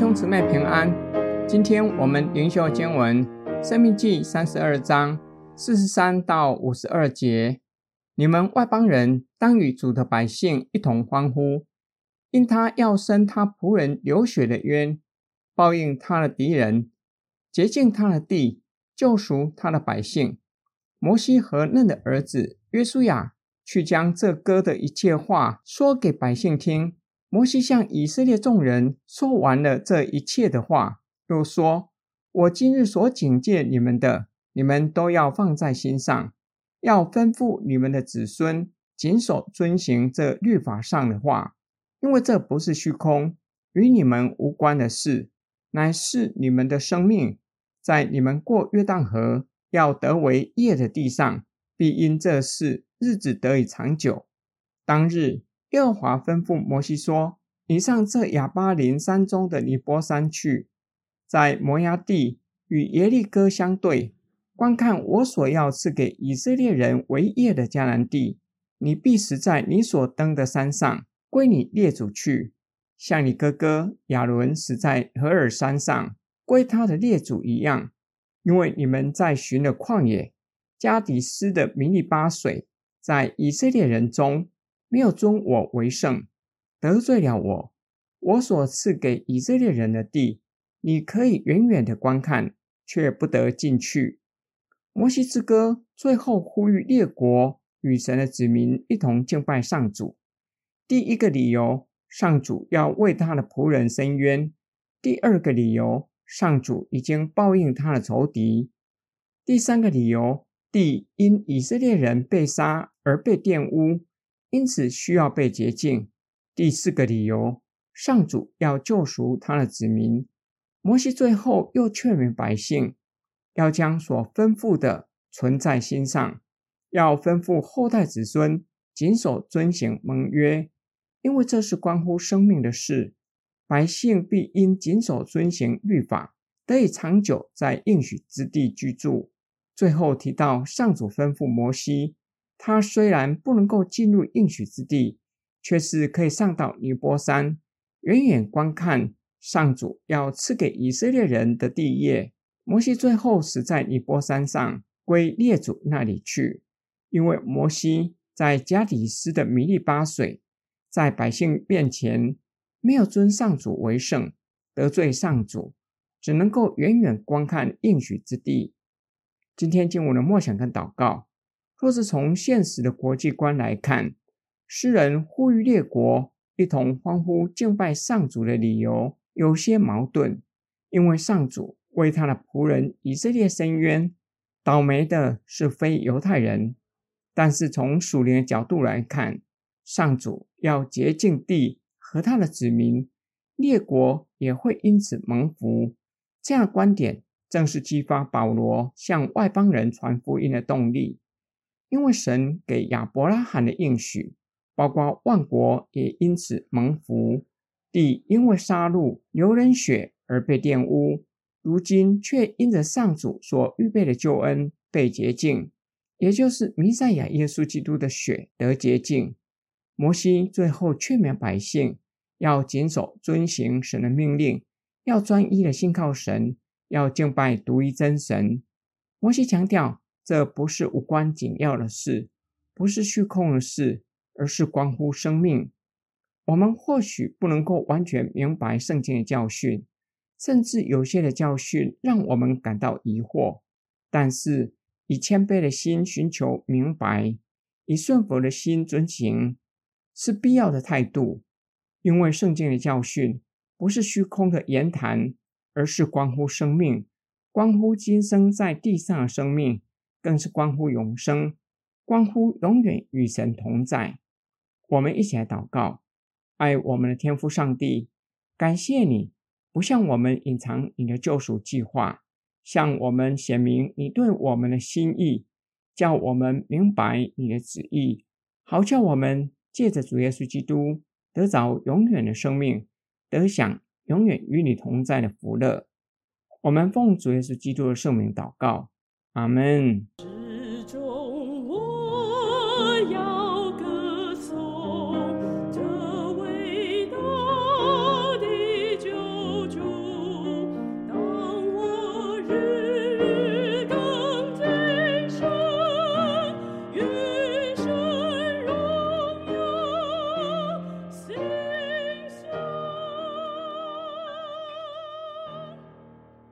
兄姊妹平安。今天我们灵修经文《生命记》三十二章四十三到五十二节。你们外邦人当与主的百姓一同欢呼，因他要伸他仆人流血的冤，报应他的敌人，洁净他的地，救赎他的百姓。摩西和嫩的儿子约书亚去将这歌的一切话说给百姓听。摩西向以色列众人说完了这一切的话，又说：“我今日所警戒你们的，你们都要放在心上，要吩咐你们的子孙谨守遵行这律法上的话，因为这不是虚空，与你们无关的事，乃是你们的生命，在你们过约旦河要得为业的地上，必因这事日子得以长久。当日。”耶和华吩咐摩西说：“你上这亚巴林山中的尼波山去，在摩押地与耶利哥相对，观看我所要赐给以色列人为业的迦南地。你必死在你所登的山上，归你列祖去，像你哥哥亚伦死在何尔山上，归他的列祖一样。因为你们在寻的旷野，加迪斯的米利巴水，在以色列人中。”没有尊我为圣，得罪了我。我所赐给以色列人的地，你可以远远的观看，却不得进去。摩西之歌最后呼吁列国与神的子民一同敬拜上主。第一个理由，上主要为他的仆人伸冤；第二个理由，上主已经报应他的仇敌；第三个理由，地因以色列人被杀而被玷污。因此需要被洁净。第四个理由，上主要救赎他的子民。摩西最后又劝勉百姓，要将所吩咐的存在心上，要吩咐后代子孙谨守遵行盟约，因为这是关乎生命的事。百姓必因谨守遵行律法，得以长久在应许之地居住。最后提到，上主吩咐摩西。他虽然不能够进入应许之地，却是可以上到尼波山，远远观看上主要赐给以色列人的地业。摩西最后死在尼波山上，归列祖那里去，因为摩西在加底斯的米利巴水，在百姓面前没有尊上主为圣，得罪上主，只能够远远观看应许之地。今天经文的默想跟祷告。若是从现实的国际观来看，诗人呼吁列国一同欢呼敬拜上主的理由有些矛盾，因为上主为他的仆人以色列伸冤，倒霉的是非犹太人；但是从属灵的角度来看，上主要洁净地和他的子民，列国也会因此蒙福。这样的观点正是激发保罗向外邦人传福音的动力。因为神给亚伯拉罕的应许，包括万国也因此蒙福。地因为杀戮流人血而被玷污，如今却因着上主所预备的救恩被洁净，也就是弥赛亚耶稣基督的血得洁净。摩西最后劝勉百姓要谨守遵行神的命令，要专一的信靠神，要敬拜独一真神。摩西强调。这不是无关紧要的事，不是虚空的事，而是关乎生命。我们或许不能够完全明白圣经的教训，甚至有些的教训让我们感到疑惑。但是，以谦卑的心寻求明白，以顺服的心遵行，是必要的态度。因为圣经的教训不是虚空的言谈，而是关乎生命，关乎今生在地上的生命。更是关乎永生，关乎永远与神同在。我们一起来祷告：爱我们的天父上帝，感谢你不向我们隐藏你的救赎计划，向我们显明你对我们的心意，叫我们明白你的旨意，好叫我们借着主耶稣基督得着永远的生命，得享永远与你同在的福乐。我们奉主耶稣基督的圣名祷告。Amén.